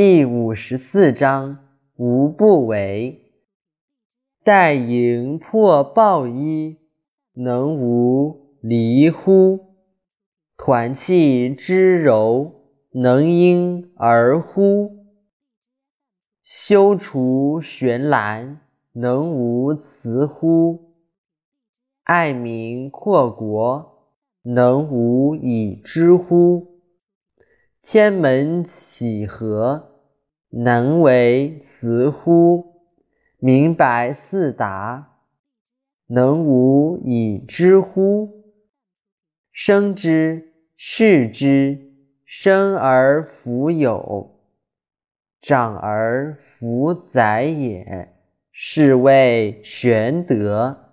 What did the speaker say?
第五十四章无不为。待盈破抱衣，能无离乎？团气之柔，能婴儿乎？修除悬栏，能无辞乎？爱民扩国，能无以知乎？天门启合，能为辞乎？明白四达，能无以知乎？生之，畜之，生而弗有，长而弗宰也，是谓玄德。